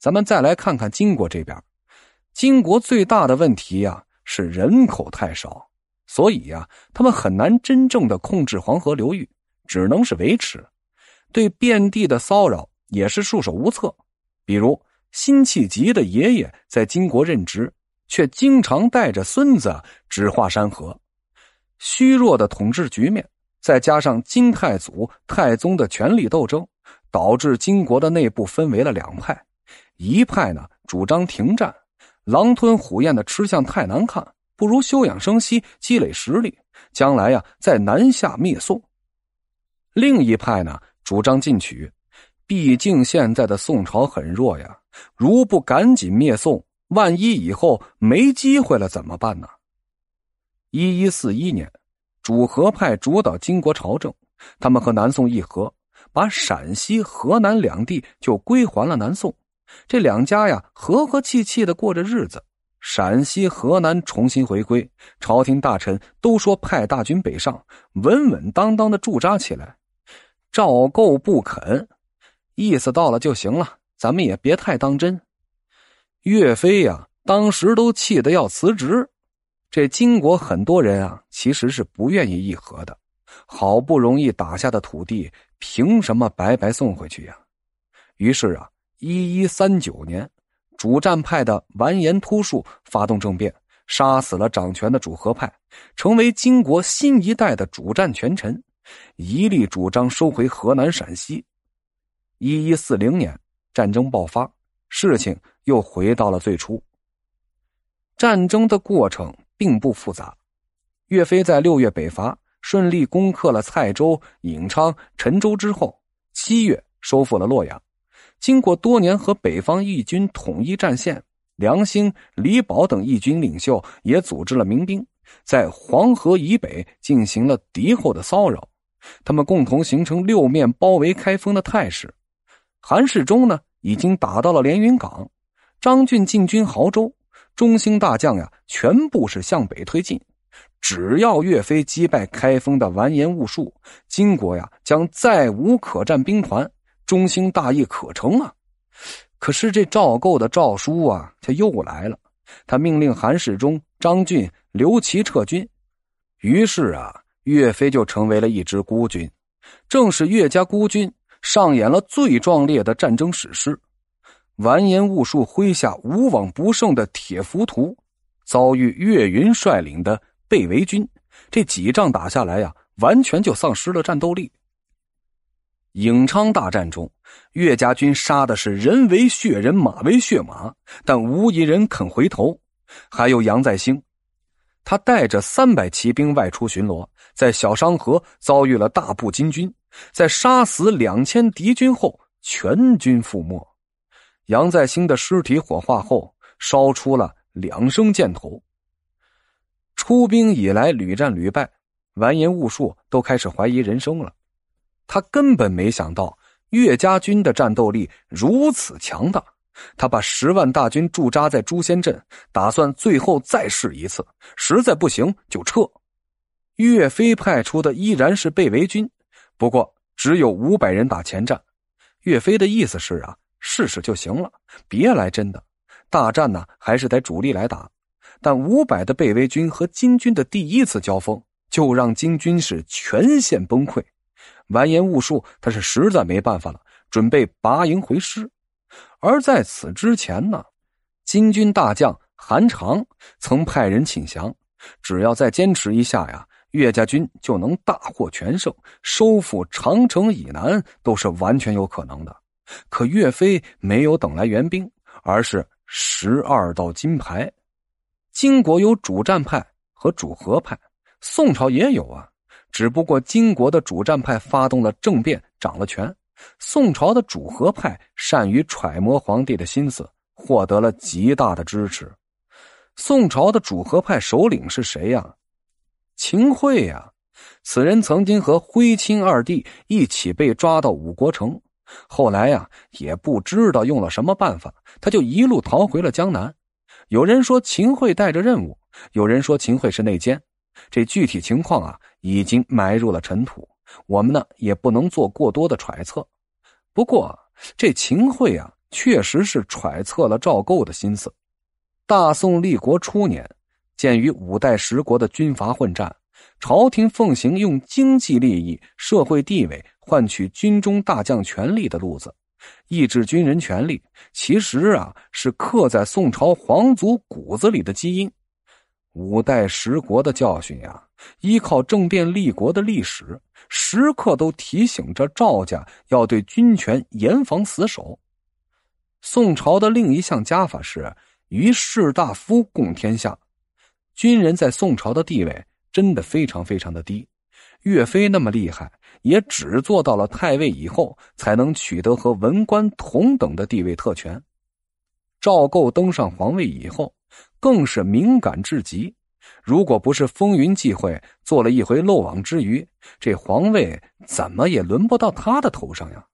咱们再来看看金国这边。金国最大的问题呀是人口太少，所以呀，他们很难真正的控制黄河流域，只能是维持。对遍地的骚扰也是束手无策。比如辛弃疾的爷爷在金国任职，却经常带着孙子指画山河。虚弱的统治局面，再加上金太祖、太宗的权力斗争，导致金国的内部分为了两派。一派呢主张停战，狼吞虎咽的吃相太难看，不如休养生息，积累实力，将来呀再南下灭宋。另一派呢主张进取，毕竟现在的宋朝很弱呀，如不赶紧灭宋，万一以后没机会了怎么办呢？一一四一年，主和派主导金国朝政，他们和南宋议和，把陕西、河南两地就归还了南宋。这两家呀，和和气气的过着日子。陕西、河南重新回归，朝廷大臣都说派大军北上，稳稳当当的驻扎起来。赵构不肯，意思到了就行了，咱们也别太当真。岳飞呀，当时都气得要辞职。这金国很多人啊，其实是不愿意议和的。好不容易打下的土地，凭什么白白送回去呀？于是啊。一一三九年，主战派的完颜突术发动政变，杀死了掌权的主和派，成为金国新一代的主战权臣，一力主张收回河南、陕西。一一四零年，战争爆发，事情又回到了最初。战争的过程并不复杂，岳飞在六月北伐，顺利攻克了蔡州、颍昌、陈州之后，七月收复了洛阳。经过多年和北方义军统一战线，梁兴、李宝等义军领袖也组织了民兵，在黄河以北进行了敌后的骚扰。他们共同形成六面包围开封的态势。韩世忠呢，已经打到了连云港，张俊进军亳州，中兴大将呀，全部是向北推进。只要岳飞击败开封的完颜兀术，金国呀，将再无可战兵团。中兴大业可成啊！可是这赵构的诏书啊，却又来了。他命令韩世忠、张俊、刘琦撤军。于是啊，岳飞就成为了一支孤军。正是岳家孤军上演了最壮烈的战争史诗。完颜兀术麾下无往不胜的铁浮屠，遭遇岳云率领的被围军。这几仗打下来呀，完全就丧失了战斗力。颍昌大战中，岳家军杀的是人为血人，马为血马，但无一人肯回头。还有杨再兴，他带着三百骑兵外出巡逻，在小商河遭遇了大部金军，在杀死两千敌军后，全军覆没。杨再兴的尸体火化后，烧出了两升箭头。出兵以来屡战屡败，完颜兀术都开始怀疑人生了。他根本没想到岳家军的战斗力如此强大，他把十万大军驻扎在朱仙镇，打算最后再试一次，实在不行就撤。岳飞派出的依然是被围军，不过只有五百人打前站。岳飞的意思是啊，试试就行了，别来真的。大战呢，还是得主力来打。但五百的被围军和金军的第一次交锋，就让金军是全线崩溃。完颜兀术，他是实在没办法了，准备拔营回师。而在此之前呢，金军大将韩长曾派人请降，只要再坚持一下呀，岳家军就能大获全胜，收复长城以南都是完全有可能的。可岳飞没有等来援兵，而是十二道金牌。金国有主战派和主和派，宋朝也有啊。只不过金国的主战派发动了政变，掌了权；宋朝的主和派善于揣摩皇帝的心思，获得了极大的支持。宋朝的主和派首领是谁呀？秦桧呀！此人曾经和徽钦二帝一起被抓到五国城，后来呀，也不知道用了什么办法，他就一路逃回了江南。有人说秦桧带着任务，有人说秦桧是内奸。这具体情况啊，已经埋入了尘土，我们呢也不能做过多的揣测。不过，这秦桧啊，确实是揣测了赵构的心思。大宋立国初年，鉴于五代十国的军阀混战，朝廷奉行用经济利益、社会地位换取军中大将权力的路子，抑制军人权力，其实啊是刻在宋朝皇族骨子里的基因。五代十国的教训呀，依靠政变立国的历史，时刻都提醒着赵家要对军权严防死守。宋朝的另一项家法是。与士大夫共天下，军人在宋朝的地位真的非常非常的低。岳飞那么厉害，也只做到了太尉以后，才能取得和文官同等的地位特权。赵构登上皇位以后，更是敏感至极。如果不是风云际会，做了一回漏网之鱼，这皇位怎么也轮不到他的头上呀？